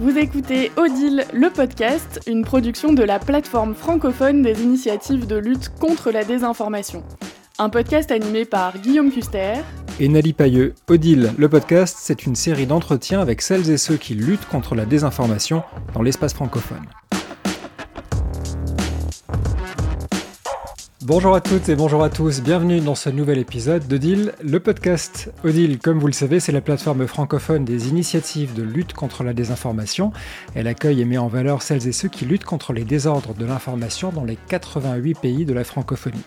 Vous écoutez Odile, le podcast, une production de la plateforme francophone des initiatives de lutte contre la désinformation. Un podcast animé par Guillaume Custer et Nali Pailleux. Odile, le podcast, c'est une série d'entretiens avec celles et ceux qui luttent contre la désinformation dans l'espace francophone. Bonjour à toutes et bonjour à tous, bienvenue dans ce nouvel épisode d'Odile, le podcast. Odile, comme vous le savez, c'est la plateforme francophone des initiatives de lutte contre la désinformation. Elle accueille et met en valeur celles et ceux qui luttent contre les désordres de l'information dans les 88 pays de la francophonie.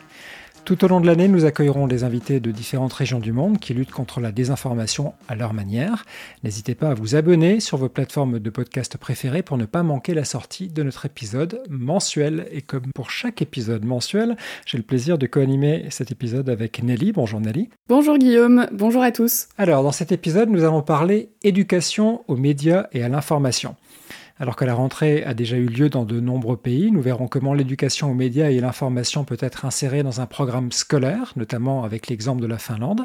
Tout au long de l'année, nous accueillerons des invités de différentes régions du monde qui luttent contre la désinformation à leur manière. N'hésitez pas à vous abonner sur vos plateformes de podcast préférées pour ne pas manquer la sortie de notre épisode mensuel. Et comme pour chaque épisode mensuel, j'ai le plaisir de co-animer cet épisode avec Nelly. Bonjour Nelly. Bonjour Guillaume, bonjour à tous. Alors, dans cet épisode, nous allons parler éducation aux médias et à l'information. Alors que la rentrée a déjà eu lieu dans de nombreux pays, nous verrons comment l'éducation aux médias et l'information peut être insérée dans un programme scolaire, notamment avec l'exemple de la Finlande.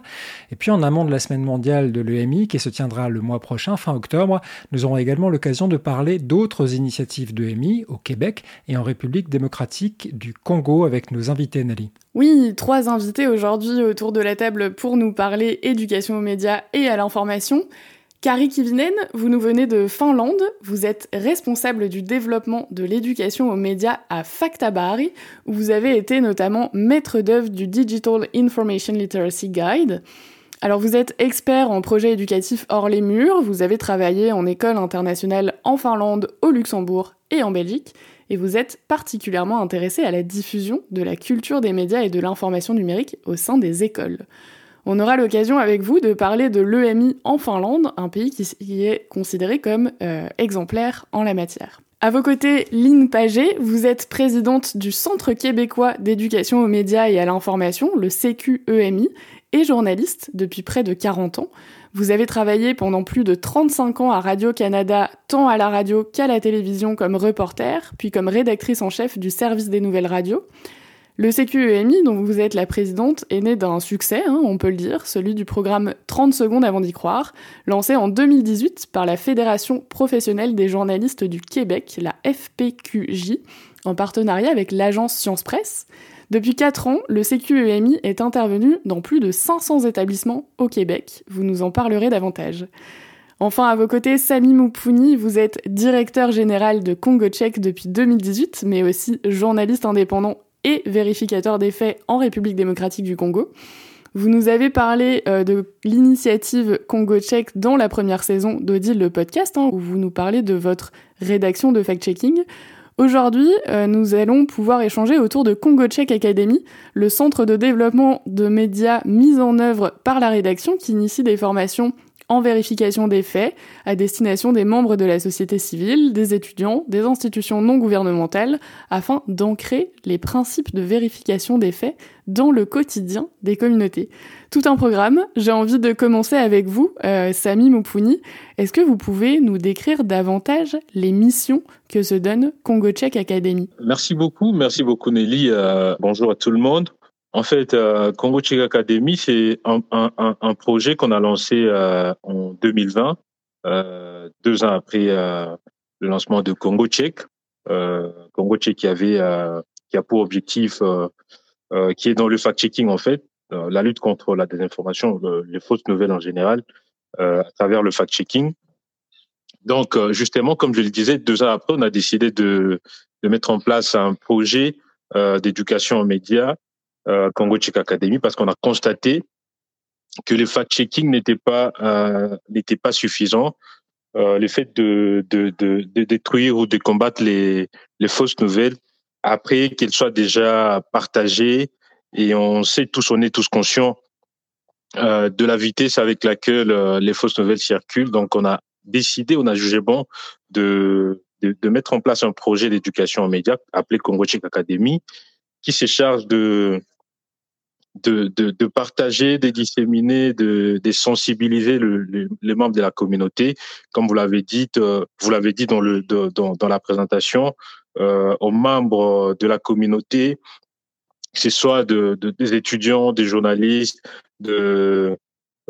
Et puis en amont de la semaine mondiale de l'EMI, qui se tiendra le mois prochain, fin octobre, nous aurons également l'occasion de parler d'autres initiatives d'EMI au Québec et en République démocratique du Congo avec nos invités, Nelly. Oui, trois invités aujourd'hui autour de la table pour nous parler éducation aux médias et à l'information. Kari Kivinen, vous nous venez de Finlande, vous êtes responsable du développement de l'éducation aux médias à Faktabari, où vous avez été notamment maître d'œuvre du Digital Information Literacy Guide. Alors vous êtes expert en projets éducatifs hors les murs, vous avez travaillé en école internationale en Finlande, au Luxembourg et en Belgique, et vous êtes particulièrement intéressé à la diffusion de la culture des médias et de l'information numérique au sein des écoles. On aura l'occasion avec vous de parler de l'EMI en Finlande, un pays qui est considéré comme euh, exemplaire en la matière. À vos côtés, Lynn Paget, vous êtes présidente du Centre québécois d'éducation aux médias et à l'information, le CQEMI, et journaliste depuis près de 40 ans. Vous avez travaillé pendant plus de 35 ans à Radio-Canada, tant à la radio qu'à la télévision comme reporter, puis comme rédactrice en chef du service des nouvelles radios. Le CQEMI, dont vous êtes la présidente, est né d'un succès, hein, on peut le dire, celui du programme 30 secondes avant d'y croire, lancé en 2018 par la Fédération professionnelle des journalistes du Québec, la FPQJ, en partenariat avec l'agence Science Presse. Depuis 4 ans, le CQEMI est intervenu dans plus de 500 établissements au Québec. Vous nous en parlerez davantage. Enfin, à vos côtés, Sami Moupouni, vous êtes directeur général de Congo Tchèque depuis 2018, mais aussi journaliste indépendant et vérificateur des faits en République démocratique du Congo. Vous nous avez parlé euh, de l'initiative Congo Check dans la première saison d'Odile le podcast, hein, où vous nous parlez de votre rédaction de fact-checking. Aujourd'hui, euh, nous allons pouvoir échanger autour de Congo Check Academy, le centre de développement de médias mis en œuvre par la rédaction qui initie des formations en vérification des faits à destination des membres de la société civile, des étudiants, des institutions non gouvernementales, afin d'ancrer les principes de vérification des faits dans le quotidien des communautés. Tout un programme. J'ai envie de commencer avec vous, euh, Sami Moupouni. Est-ce que vous pouvez nous décrire davantage les missions que se donne Congo Check Academy Merci beaucoup, merci beaucoup Nelly. Euh, bonjour à tout le monde. En fait, euh, Congo Check Academy, c'est un, un, un, projet qu'on a lancé euh, en 2020, euh, deux ans après euh, le lancement de Congo Check. Euh, Congo Check qui avait, euh, qui a pour objectif, qui est dans le fact-checking en fait, la lutte contre la désinformation, les fausses nouvelles en général, à travers le fact-checking. Donc, justement, comme je le disais, deux ans après, on a décidé de, de mettre en place un projet d'éducation aux médias euh, Congo Check Academy parce qu'on a constaté que le fact-checking n'était pas euh, n'était pas suffisant. Euh, le fait de, de, de, de, détruire ou de combattre les, les fausses nouvelles après qu'elles soient déjà partagées et on sait tous, on est tous conscients euh, de la vitesse avec laquelle euh, les fausses nouvelles circulent. Donc on a décidé, on a jugé bon de, de, de mettre en place un projet d'éducation aux médias appelé Congo Check Academy qui se charge de de, partager, de disséminer, de, sensibiliser le, les membres de la communauté, comme vous l'avez dit, euh, vous l'avez dit dans la présentation, euh, aux membres de la communauté, que ce soit de, de des étudiants, des journalistes, euh,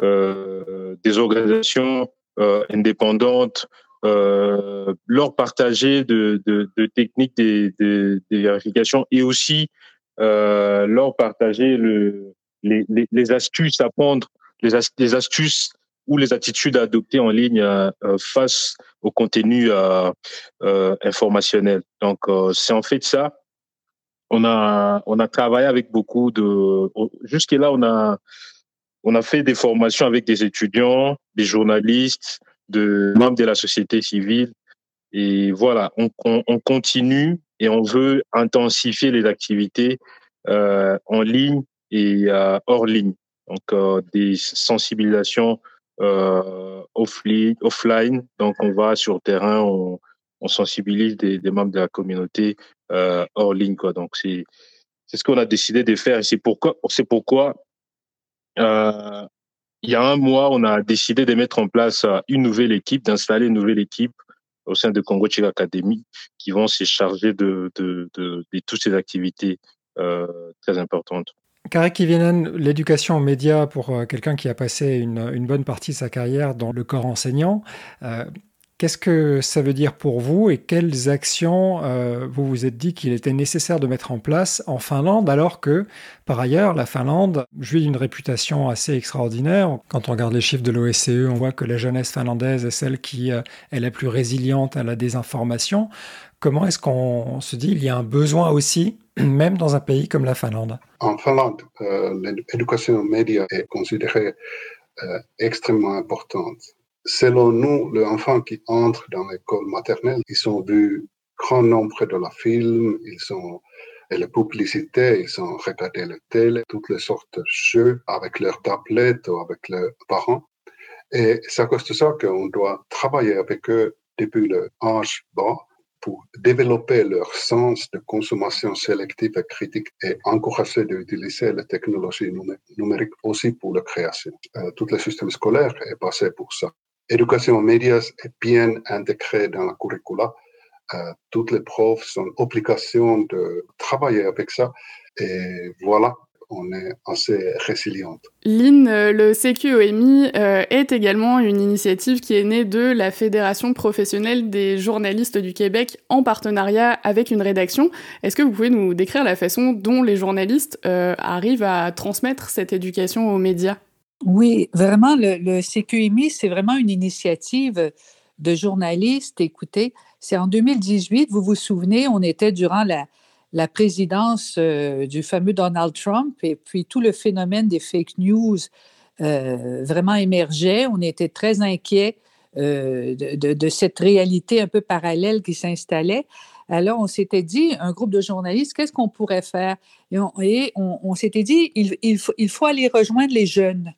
des organisations indépendantes, leur partager de, techniques de, vérification et aussi euh, leur partager le, les, les, astuces à prendre, les, astuces ou les attitudes à adopter en ligne euh, face au contenu euh, euh, informationnel. Donc, c'est en fait ça. On a, on a travaillé avec beaucoup de... Jusque-là, on a, on a fait des formations avec des étudiants, des journalistes, de membres de la société civile. Et voilà, on, on continue et on veut intensifier les activités euh, en ligne et euh, hors ligne. Donc euh, des sensibilisations euh, offline, offline. Donc on va sur terrain, on, on sensibilise des, des, membres de la communauté euh, hors ligne. Quoi. Donc c'est c'est ce qu'on a décidé de faire c'est pourquoi c'est pourquoi euh, il y a un mois, on a décidé de mettre en place une nouvelle équipe, d'installer une nouvelle équipe au sein de Congo Chic Academy qui vont se charger de, de, de, toutes ces activités euh, très importantes. Karek Kivinen, l'éducation aux médias pour euh, quelqu'un qui a passé une, une, bonne partie de sa carrière dans le corps enseignant, euh, Qu'est-ce que ça veut dire pour vous et quelles actions euh, vous vous êtes dit qu'il était nécessaire de mettre en place en Finlande alors que, par ailleurs, la Finlande jouit d'une réputation assez extraordinaire? Quand on regarde les chiffres de l'OSCE, on voit que la jeunesse finlandaise est celle qui euh, est la plus résiliente à la désinformation. Comment est-ce qu'on se dit il y a un besoin aussi, même dans un pays comme la Finlande? En Finlande, euh, l'éducation aux médias est considérée extrêmement importante Selon nous, les enfants qui entrent dans l'école maternelle, ils ont vu grand nombre de la films, ils ont et les publicités, ils ont regardé la télé, toutes les sortes de jeux avec leurs tablettes ou avec leurs parents. Et c'est à cause de ça qu'on doit travailler avec eux depuis le âge bas pour développer leur sens de consommation sélective et critique et encourager d'utiliser les technologies numériques aussi pour la création. Euh, tout le système scolaire est passé pour ça éducation aux médias est bien intégrée dans la curricula. Euh, toutes les profs sont obligation de travailler avec ça. Et voilà, on est assez résiliente. Lynn, euh, le CQOMI euh, est également une initiative qui est née de la Fédération professionnelle des journalistes du Québec en partenariat avec une rédaction. Est-ce que vous pouvez nous décrire la façon dont les journalistes euh, arrivent à transmettre cette éducation aux médias? Oui, vraiment, le, le CQMI, c'est vraiment une initiative de journalistes. Écoutez, c'est en 2018, vous vous souvenez, on était durant la, présidence euh, du fameux Donald Trump et puis tout le phénomène des fake news euh, vraiment émergeait. On était très inquiets euh, de, cette réalité un peu parallèle qui s'installait. Alors, on s'était dit, un groupe de journalistes, qu'est-ce qu'on pourrait faire? Et on, s'était dit, il faut aller rejoindre les jeunes.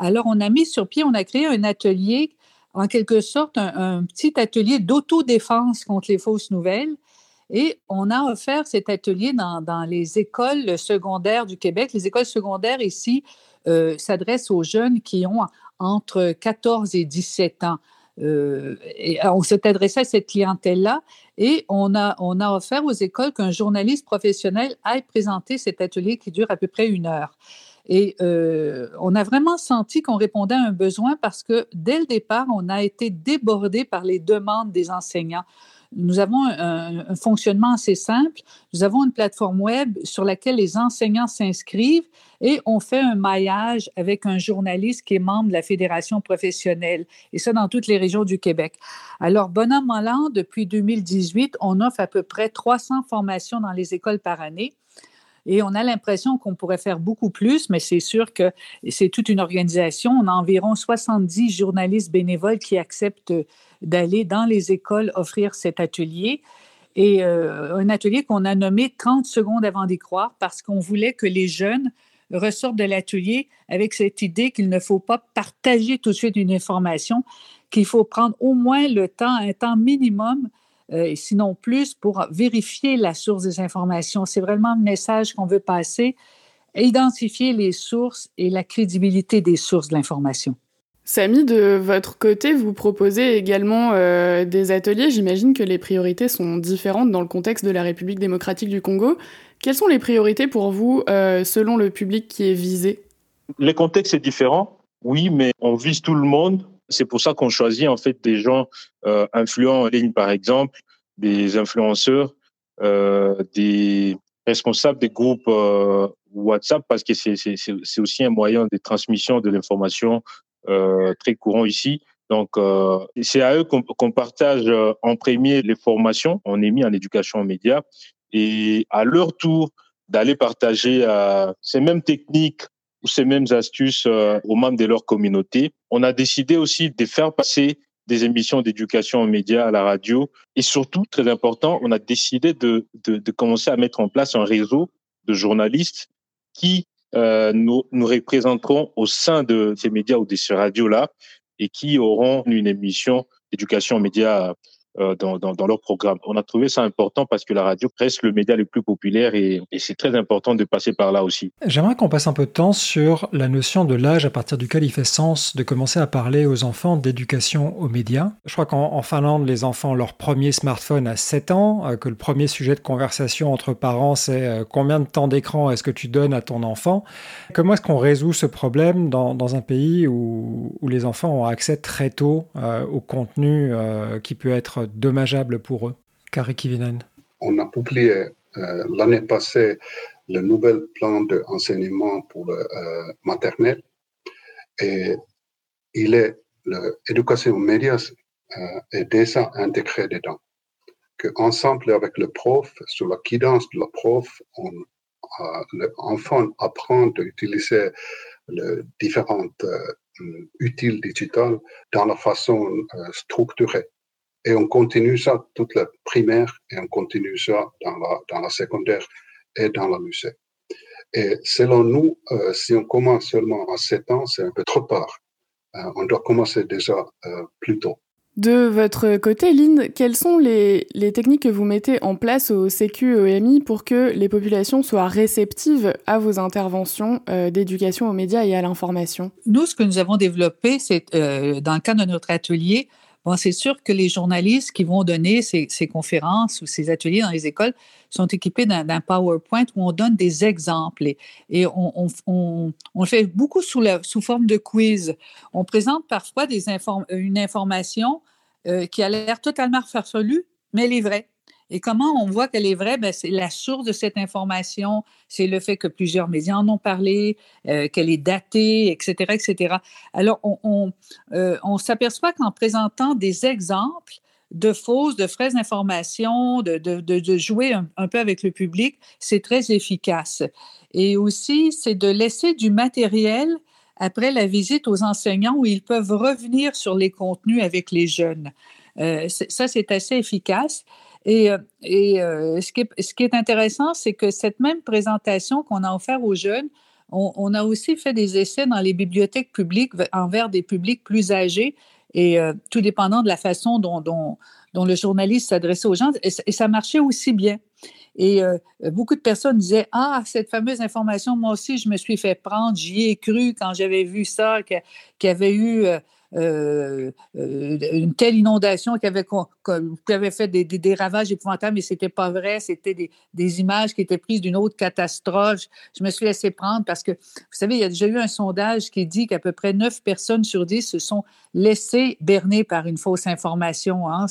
Alors, on a mis sur pied, on a créé un atelier, en quelque sorte, un, petit atelier d'autodéfense contre les fausses nouvelles. Et on a offert cet atelier dans, les écoles secondaires du Québec. Les écoles secondaires ici euh, s'adressent aux jeunes qui ont entre 14 et 17 ans. Euh, et on s'est adressé à cette clientèle-là et on a, on a offert aux écoles qu'un journaliste professionnel aille présenter cet atelier qui dure à peu près une heure. Et euh, on a vraiment senti qu'on répondait à un besoin parce que dès le départ, on a été débordé par les demandes des enseignants. Nous avons un, un, fonctionnement assez simple. Nous avons une plateforme web sur laquelle les enseignants s'inscrivent et on fait un maillage avec un journaliste qui est membre de la Fédération professionnelle, et ça dans toutes les régions du Québec. Alors, bon an, mal an, depuis 2018, on offre à peu près 300 formations dans les écoles par année. Et on a l'impression qu'on pourrait faire beaucoup plus, mais c'est sûr que c'est toute une organisation. On a environ 70 journalistes bénévoles qui acceptent d'aller dans les écoles offrir cet atelier. Et euh, un atelier qu'on a nommé 30 secondes avant d'y croire parce qu'on voulait que les jeunes ressortent de l'atelier avec cette idée qu'il ne faut pas partager tout de suite une information, qu'il faut prendre au moins le temps, un temps minimum euh, sinon plus, pour vérifier la source des informations. C'est vraiment le message qu'on veut passer, identifier les sources et la crédibilité des sources de l'information. Samy, de votre côté, vous proposez également euh, des ateliers. J'imagine que les priorités sont différentes dans le contexte de la République démocratique du Congo. Quelles sont les priorités pour vous euh, selon le public qui est visé? Les contextes sont différents, oui, mais on vise tout le monde C'est pour ça qu'on choisit en fait des gens euh, influents en ligne, par exemple, des influenceurs, euh, des responsables des groupes euh, WhatsApp, parce que c'est aussi un moyen de transmission de l'information très courant ici. Donc, c'est à eux qu'on partage en premier les formations. On est mis en éducation aux médias et à leur tour d'aller partager ces mêmes techniques ces mêmes astuces euh, aux membres de leur communauté. On a décidé aussi de faire passer des émissions d'éducation aux médias à la radio et surtout, très important, on a décidé de, de, de commencer à mettre en place un réseau de journalistes qui euh, nous, nous représenteront au sein de ces médias ou de ces radios-là et qui auront une émission d'éducation aux médias dans, dans, leur programme. On a trouvé ça important parce que la radio reste le média le plus populaire et, c'est très important de passer par là aussi. J'aimerais qu'on passe un peu de temps sur la notion de l'âge à partir duquel il fait sens de commencer à parler aux enfants d'éducation aux médias. Je crois qu'en Finlande, les enfants ont leur premier smartphone à 7 ans, euh, que le premier sujet de conversation entre parents, c'est euh, combien de temps d'écran est-ce que tu donnes à ton enfant? Comment est-ce qu'on résout ce problème dans, un pays où, les enfants ont accès très tôt euh, au contenu euh, qui peut être dommageable pour eux Kari Kivinen? On a publié euh, l'année passée le nouvel plan d'enseignement pour le euh, maternel et il est l'éducation médias euh, est déjà intégré dedans. Que ensemble avec le prof, sur la guidance de la prof, l'enfant apprend à utiliser les différentes utiles digitales dans la façon structurée. Et on continue ça toute la primaire et on continue ça dans la, dans la secondaire et dans la lycée. Et selon nous, euh, si on commence seulement à 7 ans, c'est un peu trop tard. Euh, on doit commencer déjà euh, plus tôt. De votre côté, Lynn, quelles sont les, les, techniques que vous mettez en place au CQEMI pour que les populations soient réceptives à vos interventions euh, d'éducation aux médias et à l'information? Nous, ce que nous avons développé, c'est euh, dans le cadre de notre atelier, Bon, c'est sûr que les journalistes qui vont donner ces, ces, conférences ou ces ateliers dans les écoles sont équipés d'un PowerPoint où on donne des exemples et, on, fait beaucoup sous, forme de quiz. On présente parfois une information euh, qui a l'air totalement farfelue, mais elle est vraie. Et comment on voit qu'elle est vraie? Ben, c'est la source de cette information, c'est le fait que plusieurs médias en ont parlé, euh, qu'elle est datée, etc., etc. Alors, on, euh, on s'aperçoit qu'en présentant des exemples de fausses, de fraises informations, de, de, de, jouer un, un, peu avec le public, c'est très efficace. Et aussi, c'est de laisser du matériel après la visite aux enseignants où ils peuvent revenir sur les contenus avec les jeunes. Euh, ça, c'est assez efficace. Et, euh, euh, ce, qui est, intéressant, c'est que cette même présentation qu'on a offerte aux jeunes, on, a aussi fait des essais dans les bibliothèques publiques envers des publics plus âgés et euh, tout dépendant de la façon dont, le journaliste s'adressait aux gens, et, ça marchait aussi bien. Et beaucoup de personnes disaient Ah, cette fameuse information, moi aussi, je me suis fait prendre, j'y ai cru quand j'avais vu ça, qu'il qu y avait eu. Euh, euh, une telle inondation qui avait, fait des, ravages épouvantables, mais c'était pas vrai. C'était des, images qui étaient prises d'une autre catastrophe. Je me suis laissé prendre parce que, vous savez, il y a déjà eu un sondage qui dit qu'à peu près 9 personnes sur 10 se sont laissées berner par une fausse information. Hein.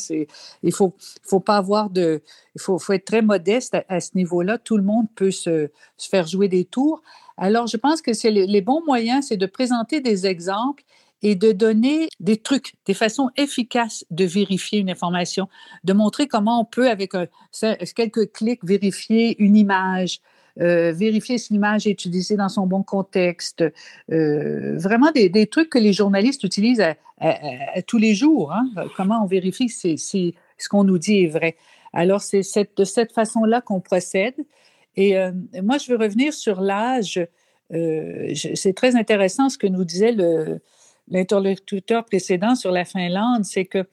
Il faut, faut pas avoir de. Il faut, faut être très modeste à, ce niveau-là. Tout le monde peut se, se, faire jouer des tours. Alors, je pense que c'est les bons moyens, c'est de présenter des exemples et de donner des trucs, des façons efficaces de vérifier une information, de montrer comment on peut, avec quelques clics, vérifier une image, euh, vérifier si l'image est utilisée dans son bon contexte. Euh, vraiment des, trucs que les journalistes utilisent tous les jours. Hein? Comment on vérifie si, ce qu'on nous dit est vrai. Alors, c'est de cette façon-là qu'on procède. Et euh, moi, je veux revenir sur l'âge. C'est très intéressant ce que nous disait le, l'interlocuteur précédent sur la Finlande, c'est que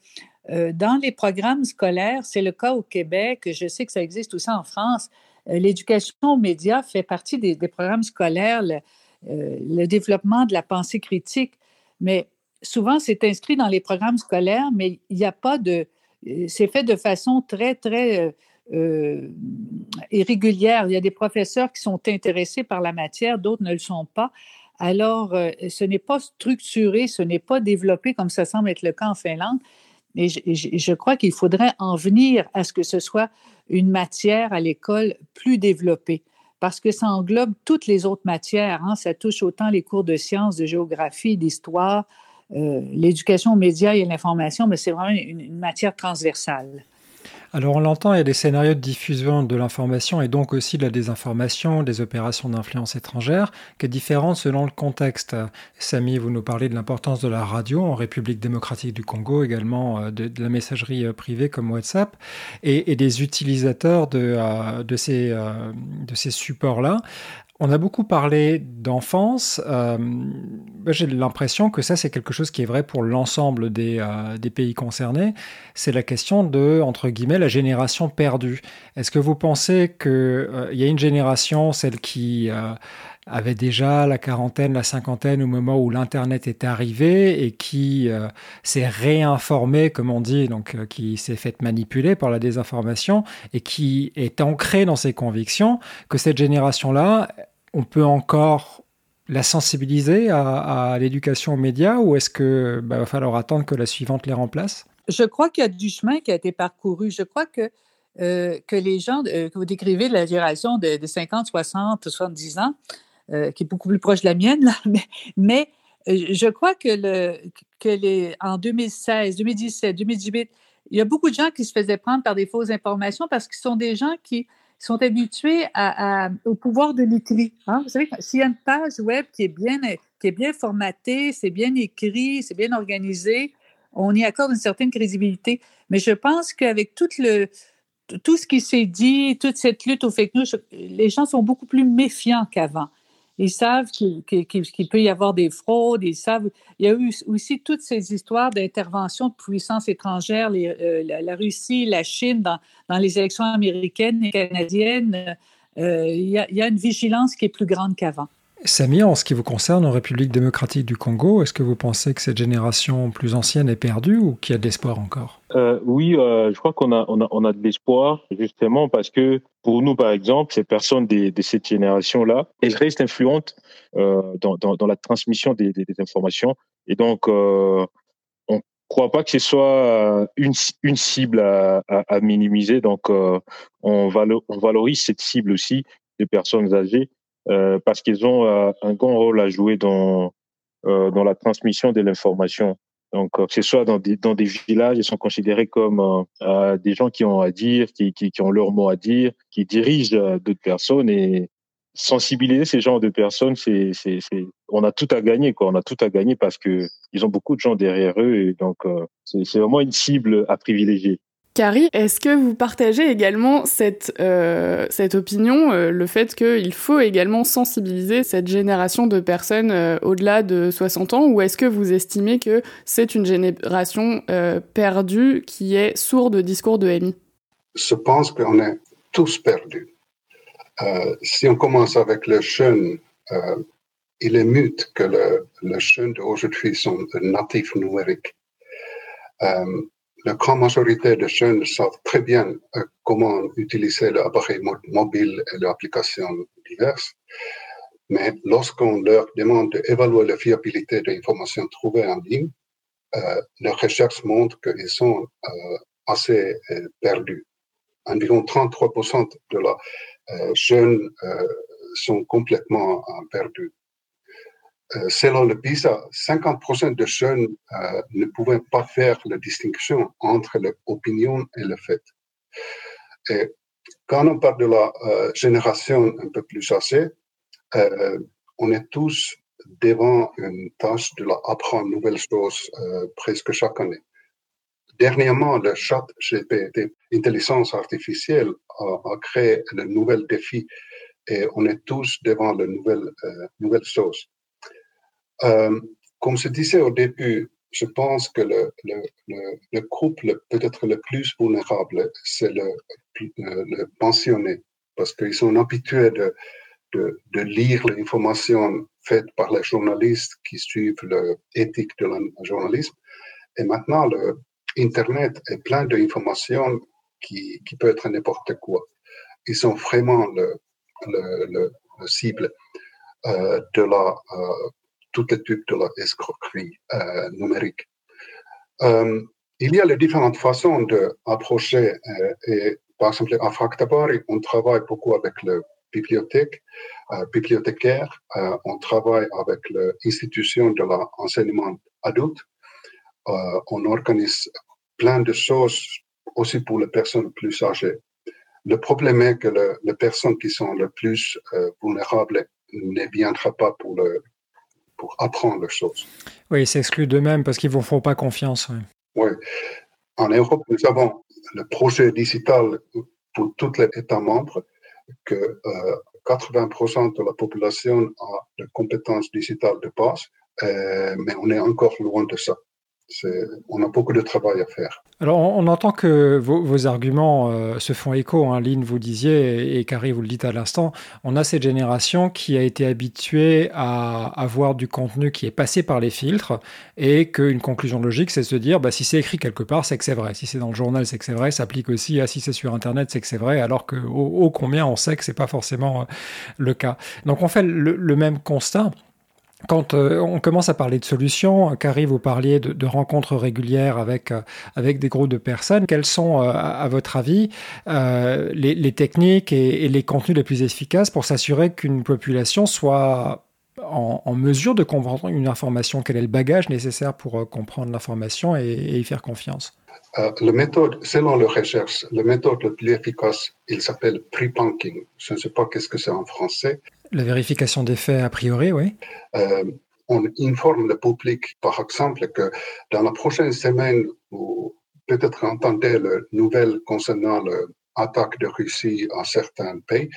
euh, dans les programmes scolaires, c'est le cas au Québec, je sais que ça existe aussi en France, euh, l'éducation aux médias fait partie des, programmes scolaires, le, euh, le, développement de la pensée critique, mais souvent c'est inscrit dans les programmes scolaires, mais il n'y a pas de... C'est fait de façon très, très irrégulière. Il y a des professeurs qui sont intéressés par la matière, d'autres ne le sont pas. Alors, euh, ce n'est pas structuré, ce n'est pas développé comme ça semble être le cas en Finlande. Et je, crois qu'il faudrait en venir à ce que ce soit une matière à l'école plus développée, parce que ça englobe toutes les autres matières. Hein. Ça touche autant les cours de sciences, de géographie, d'histoire, euh, l'éducation aux médias et à l'information, mais c'est vraiment une matière transversale. Alors on l'entend, il y a des scénarios de diffusion de l'information et donc aussi de la désinformation, des opérations d'influence étrangère, qui est différente selon le contexte. Samy, vous nous parlez de l'importance de la radio en République démocratique du Congo, également euh, de, la messagerie euh, privée comme WhatsApp, et, des utilisateurs de, euh, ces supports-là. On a beaucoup parlé d'enfance. Euh, j'ai l'impression que ça, c'est quelque chose qui est vrai pour l'ensemble des, euh, pays concernés. C'est la question de, entre guillemets, la génération perdue. Est-ce que vous pensez qu'il euh, y a une génération, celle qui avait déjà la quarantaine, la cinquantaine au moment où l'Internet est arrivé et qui euh, s'est réinformé, comme on dit, donc euh, qui s'est fait manipuler par la désinformation et qui est ancré dans ses convictions, que cette génération-là, on peut encore la sensibiliser à, l'éducation aux médias ou est-ce qu'il bah, va falloir attendre que la suivante les remplace? Je crois qu'il y a du chemin qui a été parcouru. Je crois que euh, que les gens que vous décrivez, la génération de, de 50, 60, 70 ans, euh, qui est beaucoup plus proche de la mienne, mais, euh, je crois que, le, que les, en 2016, 2017, 2018, il y a beaucoup de gens qui se faisaient prendre par des fausses informations parce qu'ils sont des gens qui sont habitués au pouvoir de l'écrit. Hein. Vous savez, s'il y a une page web qui est bien, qui est bien formatée, c'est bien écrit, c'est bien organisé, on y accorde une certaine crédibilité. Mais je pense qu'avec tout tout ce qui s'est dit, toute cette lutte aux fake news, les gens sont beaucoup plus méfiants qu'avant. Ils savent qu'il peut y avoir des fraudes. Ils savent. Il y a eu aussi toutes ces histoires d'intervention de puissances étrangères, euh, la, Russie, la Chine dans, les élections américaines et canadiennes. Euh, il, y a, une vigilance qui est plus grande qu'avant. Samy, en ce qui vous concerne, en République démocratique du Congo, est-ce que vous pensez que cette génération plus ancienne est perdue ou qu'il y a de l'espoir encore? Euh, Oui, euh, je crois qu'on a, on a, on a de l'espoir, justement, parce que pour nous, par exemple, ces personnes de, de cette génération-là, elles restent influentes euh, dans, dans, la transmission des, des, informations. Et donc, on ne croit pas que ce soit une, une cible à, à, minimiser. Donc, on, on valorise cette cible aussi des personnes âgées euh, parce qu'ils ont euh, un grand rôle à jouer dans euh, dans la transmission de l'information. Donc, que ce soit dans des, dans des villages, ils sont considérés comme des gens qui ont à dire, qui, qui, ont leur mot à dire, qui dirigent d'autres personnes et sensibiliser ces genres de personnes, c'est, c'est, c'est, on a tout à gagner, quoi. On a tout à gagner parce que ils ont beaucoup de gens derrière eux et donc c'est vraiment une cible à privilégier. Carrie, est-ce que vous partagez également cette, euh, cette opinion, euh, le fait qu'il faut également sensibiliser cette génération de personnes euh, au-delà de 60 ans, ou est-ce que vous estimez que c'est une génération perdue qui est sourde de discours de MI Je pense qu'on est tous perdus. si on commence avec le jeune, il est mute que le, le jeune d'aujourd'hui sont natifs numériques la grande majorité des jeunes savent très bien euh, comment utiliser l'appareil mobile et les applications diverses. Mais lorsqu'on leur demande d'évaluer la fiabilité des informations trouvées en ligne, euh, leurs recherches montrent qu'ils sont euh, assez euh, perdus. Environ 33% de la jeunes sont complètement perdus. Euh, selon le PISA, 50% de jeunes euh, ne pouvaient pas faire la distinction entre l'opinion et le fait. Et quand on parle de la euh, génération un peu plus âgée, on est tous devant une tâche de la apprendre nouvelles choses presque chaque année. Dernièrement, le chat GPT, intelligence artificielle, a, créé de nouvel défi et on est tous devant de nouvelles, nouvelles choses. Euh, comme je disais au début, je pense que le, le, le, le couple peut-être le plus vulnérable, c'est le, le, pensionné, parce qu'ils sont habitués de, de, de lire l'information faite par les journalistes qui suivent l'éthique de la journalisme. Et maintenant, le Internet est plein d'informations qui, qui peut être n'importe quoi. Ils sont vraiment le, le, le, cible. de la toute l'étude de la escroquerie numérique. il y a les différentes façons d'approcher et par exemple, à Fractabari, on travaille beaucoup avec le bibliothèque, euh, bibliothécaire, euh, on travaille avec l'institution de l'enseignement adulte, euh, on organise plein de choses aussi pour les personnes plus âgées. Le problème est que les personnes qui sont les plus vulnérables ne viendront pas pour, le, pour apprendre les choses. Oui, ils s'excluent d'eux-mêmes parce qu'ils ne vous font pas confiance. Oui. oui. En Europe, nous avons le projet digital pour tous les États membres que 80% de la population a des compétences digitales de base, euh, mais on est encore loin de ça on a beaucoup de travail à faire. Alors, on, entend que vos, arguments euh, se font écho. Hein. Lynn, vous disiez, et, Carrie, vous le dites à l'instant, on a cette génération qui a été habituée à avoir du contenu qui est passé par les filtres et qu'une conclusion logique, c'est de se dire, bah, si c'est écrit quelque part, c'est que c'est vrai. Si c'est dans le journal, c'est que c'est vrai. Ça s'applique aussi à si c'est sur Internet, c'est que c'est vrai, alors que combien on sait que c'est pas forcément euh, le cas. Donc, on fait le même constat quand euh, on commence à parler de solutions, Carrie, vous parliez de, rencontres régulières avec, euh, avec des groupes de personnes. Quelles sont, euh, à, votre avis, les, techniques et, les contenus les plus efficaces pour s'assurer qu'une population soit en, mesure de comprendre une information Quel est le bagage nécessaire pour comprendre l'information et, y faire confiance? La méthode, selon la recherche, la méthode la plus efficace, il s'appelle pre-punking. Je ne sais pas qu'est-ce que c'est en français. La vérification des faits a priori, oui. Euh, on informe le public, par exemple, que dans la prochaine semaine, vous peut-être entendez le nouvelle concernant l'attaque de Russie en certains pays,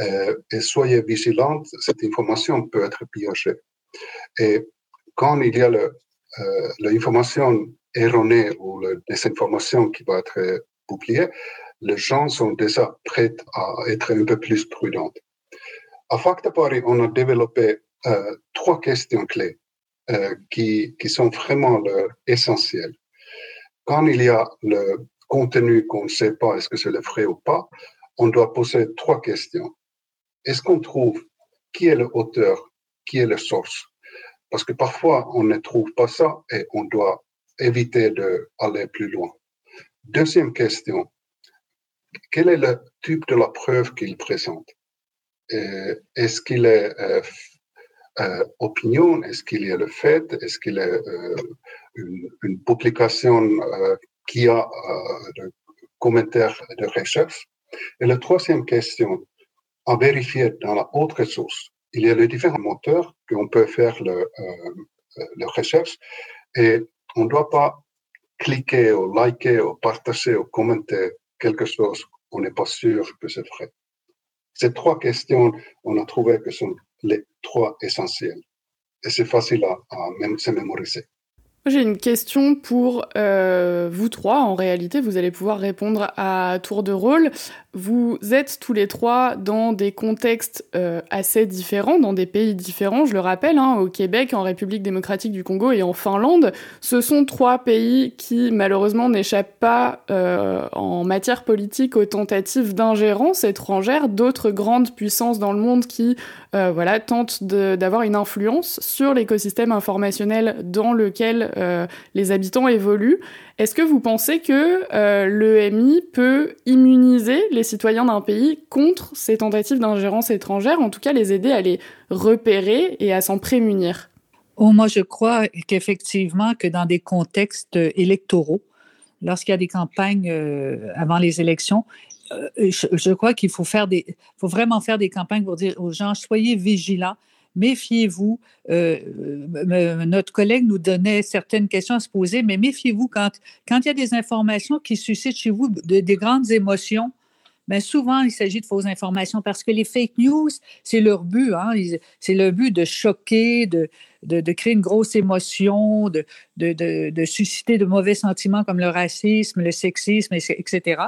euh, et soyez vigilants, cette information peut être piégée. Et quand il y a euh, l'information erronée ou la désinformation qui va être publiée, les gens sont déjà prêts à être un peu plus prudents. À Facta Paris, on a développé euh, trois questions clés euh, qui, qui, sont vraiment essentielles. Quand il y a le contenu qu'on ne sait pas, est-ce que c'est le vrai ou pas, on doit poser trois questions. Est-ce qu'on trouve qui est le auteur, qui est la source? Parce que parfois, on ne trouve pas ça et on doit éviter d'aller plus loin. Deuxième question, quel est le type de la preuve qu'il présente? Est-ce qu'il est, euh, euh, opinion, est-ce qu'il y a le fait, est-ce qu'il est une, publication qui a de commentaires de recherche? Et la troisième question, à vérifier dans la autre source, il y a les différents moteurs qu'on peut faire le, le recherche et on ne doit pas cliquer ou liker ou partager ou commenter quelque chose, on n'est pas sûr que c'est vrai. Ces trois questions, on a trouvé que sont les trois essentielles. Et c'est facile à, même se mémoriser. J'ai une question pour euh, vous trois. En réalité, vous allez pouvoir répondre à tour de rôle. Vous êtes tous les trois dans des contextes euh, assez différents, dans des pays différents. Je le rappelle, hein, au Québec, en République démocratique du Congo et en Finlande, ce sont trois pays qui malheureusement n'échappent pas euh, en matière politique aux tentatives d'ingérence étrangère d'autres grandes puissances dans le monde qui voilà, tentent d'avoir une influence sur l'écosystème informationnel dans lequel les habitants évoluent. Est-ce que vous pensez que euh, l'EMI peut immuniser les citoyens d'un pays contre ces tentatives d'ingérence étrangère, en tout cas les aider à les repérer et à s'en prémunir? Oh, Moi, je crois qu'effectivement, que dans des contextes électoraux, lorsqu'il y a des campagnes avant les élections, euh, je, crois qu'il faut faut vraiment faire des campagnes pour dire aux gens soyez vigilants, méfiez-vous. Euh, notre collègue nous donnait certaines questions à se poser, mais méfiez-vous quand, quand il y a des informations qui suscitent chez vous des grandes émotions. Mais souvent, il s'agit de fausses informations parce que les fake news, c'est leur but. Hein? C'est le but de choquer, de, de, de, créer une grosse émotion, de, de, de, susciter de mauvais sentiments comme le racisme, le sexisme, etc.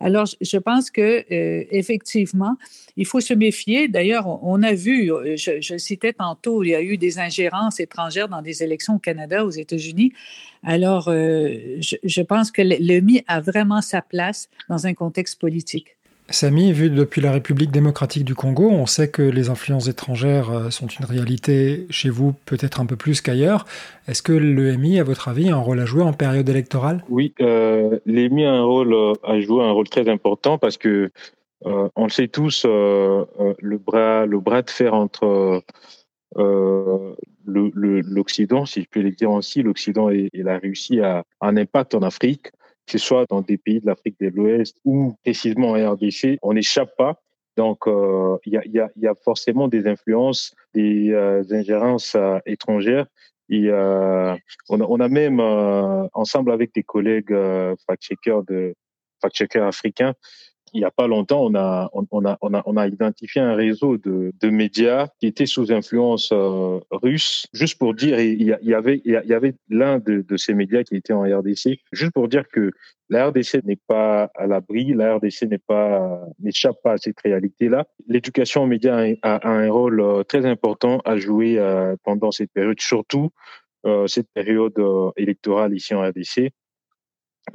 Alors, je pense que euh, effectivement, il faut se méfier. D'ailleurs, on a vu, euh, je, je, citais tantôt, il y a eu des ingérences étrangères dans des élections au Canada, aux États-Unis. Alors, euh, je, je, pense que le, le MI a vraiment sa place dans un contexte politique. Samy, vu depuis la République démocratique du Congo, on sait que les influences étrangères euh, sont une réalité chez vous peut-être un peu plus qu'ailleurs. Est-ce que l'EMI, à votre avis, a un rôle à jouer en période électorale? Oui, euh, l'EMI a un rôle euh, à jouer, un rôle très important parce que on le sait tous, le bras le bras de fer entre l'Occident, si je peux le dire ainsi, l'Occident et, et, la Russie a un impact en Afrique que ce soit dans des pays de l'Afrique de l'Ouest ou précisément en RDC, on n'échappe pas. Donc, euh, il y, a, y, y, a, forcément des influences, des euh, ingérences euh, étrangères. Et on a, on, a, même, ensemble avec des collègues fact-checkers de fact-checkers africains, il n'y a pas longtemps, on a, on, a, on, a, on a identifié un réseau de, de médias qui étaient sous influence euh, russe. Juste pour dire, il y, avait, y avait l'un de, de, ces médias qui était en RDC. Juste pour dire que la RDC n'est pas à l'abri, la RDC n'est pas, n'échappe pas à cette réalité-là. L'éducation aux médias a, a, un rôle euh, très important à jouer euh, pendant cette période, surtout euh, cette période électorale ici en RDC.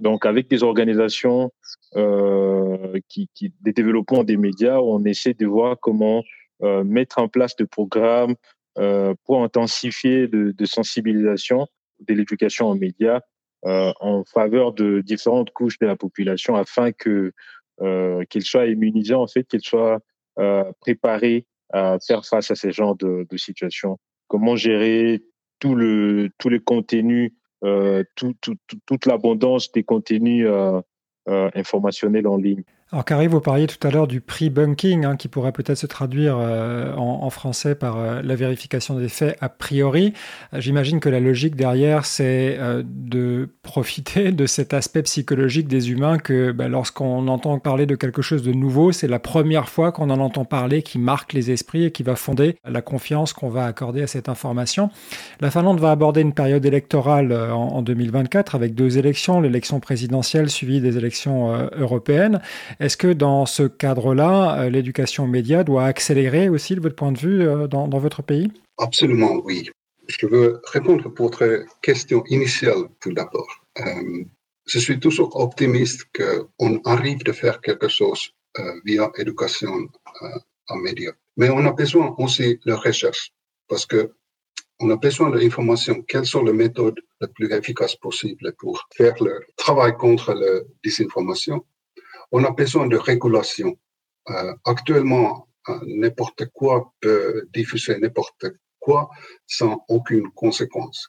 Donc, avec des organisations euh, qui, qui, des développements des médias, on essaie de voir comment euh, mettre en place des programmes euh, pour intensifier de, de, sensibilisation de l'éducation aux médias euh, en faveur de différentes couches de la population afin que euh, qu'ils soient immunisés en fait, qu'ils soient euh, préparés à faire face à ces genres de, de situations. Comment gérer tout le tous les contenus tout, tout, toute l'abondance des contenus euh, euh, informationnels en ligne. Alors Carrie, vous parliez tout à l'heure du pre-bunking, hein, qui pourrait peut-être se traduire euh, en, français par euh, la vérification des faits a priori. J'imagine que la logique derrière, c'est euh, de profiter de cet aspect psychologique des humains que bah, lorsqu'on entend parler de quelque chose de nouveau, c'est la première fois qu'on en entend parler qui marque les esprits et qui va fonder la confiance qu'on va accorder à cette information. La Finlande va aborder une période électorale en 2024 avec deux élections, l'élection présidentielle suivie des élections européennes. Est-ce que dans ce cadre-là, l'éducation aux médias doit accélérer aussi de votre point de vue dans, dans votre pays? Absolument, oui. Je veux répondre pour votre question initiale tout d'abord. Euh, je suis toujours optimiste qu'on arrive de faire quelque chose euh, via éducation euh, en médias. Mais on a besoin aussi de recherche parce que on a besoin d'informations. Quelles sont les méthodes les plus efficaces possibles pour faire le travail contre la désinformation? On a besoin de régulation. Euh, actuellement, euh, n'importe quoi peut diffuser n'importe quoi sans aucune conséquence.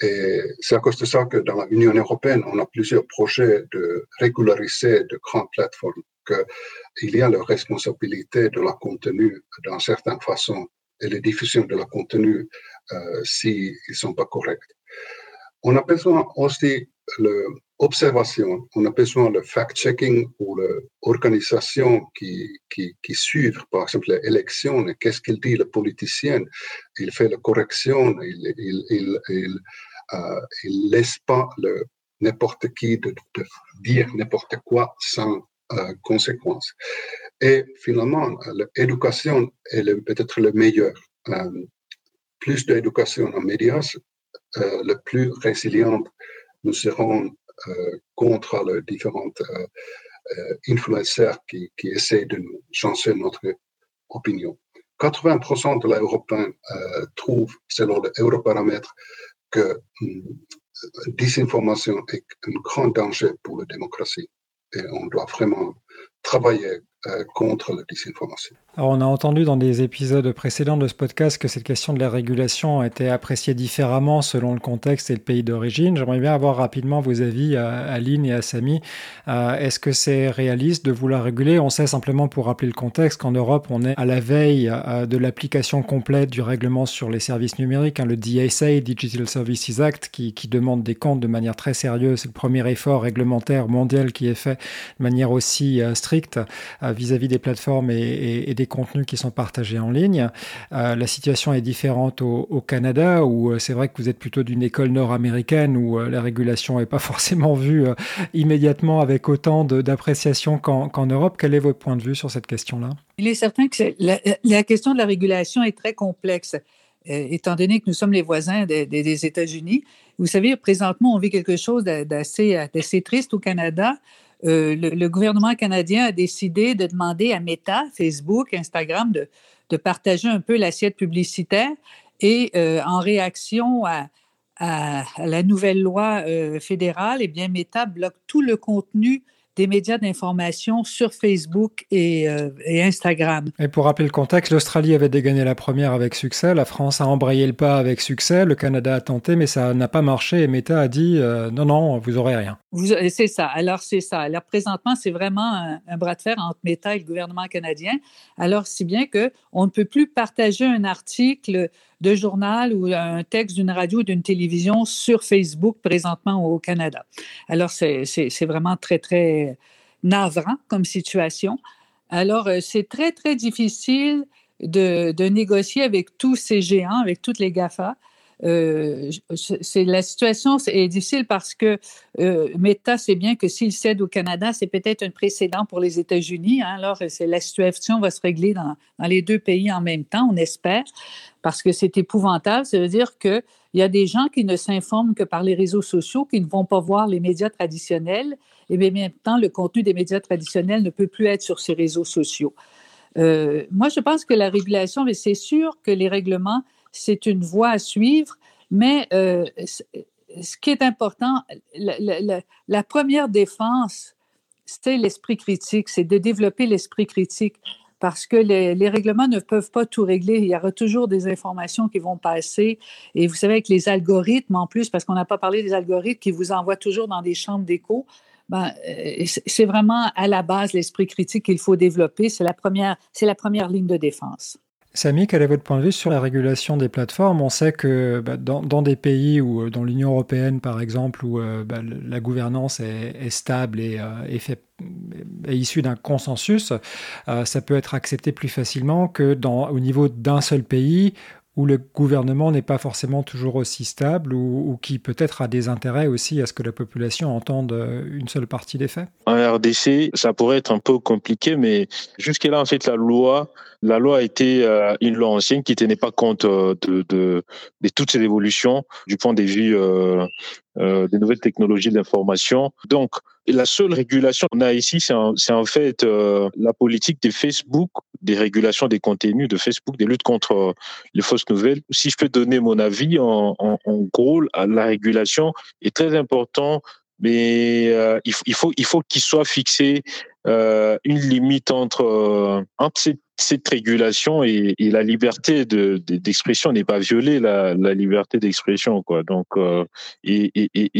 Et c'est à cause de ça que dans l'Union européenne, on a plusieurs projets de régulariser de grandes plateformes, qu'il y a la responsabilité de la contenu d'une certaine façon et la diffusion de la contenu euh, s'ils ne sont pas corrects. On a besoin aussi l'observation, on a besoin de fact-checking ou l'organisation qui, qui, qui suivent, par exemple, les élections, qu'est-ce qu'il dit le politicien, il fait la correction, il, il, il, euh, laisse pas le, n'importe qui de, dire n'importe quoi sans euh, conséquence. Et finalement, l'éducation est peut-être le meilleur. Euh, plus d'éducation en médias, euh, le plus résiliente nous serons contre les différentes euh, euh, influenceurs qui, qui essaient de nous changer notre opinion. 80% de l'Européen euh, trouvent, selon l'Europaramètre, que hum, désinformation est un grand danger pour la démocratie. Et on doit vraiment travailler euh, contre la désinformation. Alors on a entendu dans des épisodes précédents de ce podcast que cette question de la régulation été appréciée différemment selon le contexte et le pays d'origine. J'aimerais bien avoir rapidement vos avis à Aline et à Samy. Euh, Est-ce que c'est réaliste de vouloir réguler? On sait simplement pour rappeler le contexte qu'en Europe on est à la veille euh, de l'application complète du règlement sur les services numériques, hein, le DSA, Digital Services Act, qui demande des comptes de manière très sérieuse. C'est le premier effort réglementaire mondial qui est fait de manière aussi euh, stricte vis-à-vis -vis des plateformes et, des contenus qui sont partagés en ligne. Euh, la situation est différente au, Canada, où euh, c'est vrai que vous êtes plutôt d'une école nord-américaine, où euh, la régulation n'est pas forcément vue euh, immédiatement avec autant d'appréciation qu'en qu Europe. Quel est votre point de vue sur cette question-là? Il est certain que la, question de la régulation est très complexe, étant donné que nous sommes les voisins des États-Unis. Vous savez, présentement, on vit quelque chose d'assez triste au Canada le, gouvernement canadien a décidé de demander à Meta, Facebook, Instagram de, partager un peu l'assiette publicitaire. Et en réaction à, la nouvelle loi fédérale, eh bien, Meta bloque tout le contenu des médias d'information sur Facebook euh, et, Instagram. Et pour rappeler le contexte, l'Australie avait dégagné la première avec succès, la France a embrayé le pas avec succès, le Canada a tenté, mais ça n'a pas marché et Meta a dit euh, non, non, vous aurez rien. C'est ça. Alors, c'est ça. Alors, présentement, c'est vraiment un, bras de fer entre Meta et le gouvernement canadien. Alors, si bien qu'on ne peut plus partager un article de journal ou un texte d'une radio ou d'une télévision sur Facebook présentement au Canada. Alors, c'est vraiment très, très navrant comme situation. Alors, euh, c'est très, très difficile de, de, négocier avec tous ces géants, avec toutes les GAFA. Euh, c'est la situation est difficile parce que euh, Meta sait bien que s'il cède au Canada, c'est peut-être un précédent pour les États-Unis. Hein. alors, la situation va se régler dans, les deux pays en même temps, on espère parce que c'est épouvantable. Ça veut dire qu'il y a des gens qui ne s'informent que par les réseaux sociaux, qui ne vont pas voir les médias traditionnels, et en même temps, le contenu des médias traditionnels ne peut plus être sur ces réseaux sociaux. Euh, moi, je pense que la régulation, mais c'est sûr que les règlements, c'est une voie à suivre, mais euh, ce qui est important, la première défense, c'est l'esprit critique, c'est de développer l'esprit critique parce que les, règlements ne peuvent pas tout régler. Il y aura toujours des informations qui vont passer. Et vous savez, avec les algorithmes en plus, parce qu'on n'a pas parlé des algorithmes qui vous envoient toujours dans des chambres d'écho, ben, euh, c'est vraiment à la base l'esprit critique qu'il faut développer. C'est la la première ligne de défense. Samy, quel est votre point de vue sur la régulation des plateformes? On sait que bah, dans, des pays ou euh, dans l'Union européenne, par exemple, où euh, bah, la gouvernance est, stable et est, issue d'un consensus, euh, ça peut être accepté plus facilement que au niveau d'un seul pays où le gouvernement n'est pas forcément toujours aussi stable ou, qui peut-être a des intérêts aussi à ce que la population entende une seule partie des faits? En RDC, ça pourrait être un peu compliqué, mais jusqu'à là, en fait, la loi la loi a été euh, une loi ancienne qui tenait pas compte euh, de, toutes ces évolutions du point de vue euh, euh des nouvelles technologies de l'information. Donc, la seule régulation qu'on a ici, c'est en, fait la politique de Facebook, des régulations des contenus de Facebook, des luttes contre les fausses nouvelles. Si je peux donner mon avis, en, gros, la régulation est très importante mais euh, il, faut il faut il faut qu'il soit fixé euh, une limite entre cette régulation et, la liberté d'expression n'est pas violée, la, liberté d'expression, quoi. Donc, euh, et,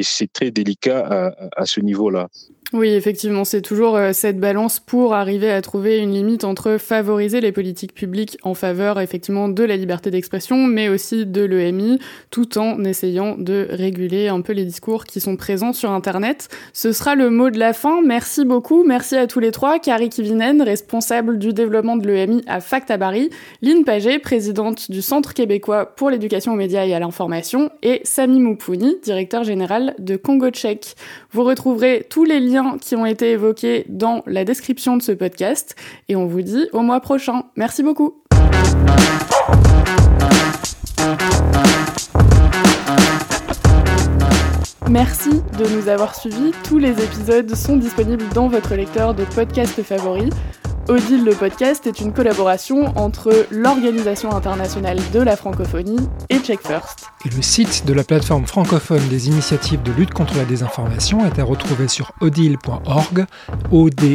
c'est très délicat à, à ce niveau-là. Oui, effectivement, c'est toujours euh, cette balance pour arriver à trouver une limite entre favoriser les politiques publiques en faveur effectivement de la liberté d'expression, mais aussi de l'EMI, tout en essayant de réguler un peu les discours qui sont présents sur Internet. Ce sera le mot de la fin. Merci beaucoup. Merci à tous les trois. Carrie Kivinen, responsable du développement de l'EMI à Factabari, Lynn Paget, présidente du Centre québécois pour l'éducation aux médias et à l'information, et Sami Moupouni, directeur général de Congo Tchèque. Vous retrouverez tous les liens qui ont été évoqués dans la description de ce podcast. Et on vous dit au mois prochain. Merci beaucoup. Merci de nous avoir suivis. Tous les épisodes sont disponibles dans votre lecteur de podcast favori. Odile le podcast est une collaboration entre l'Organisation internationale de la francophonie et Check First. Et le site de la plateforme francophone des initiatives de lutte contre la désinformation est à retrouver sur odile.org, odil.org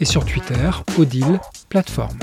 et sur Twitter, odile plateforme.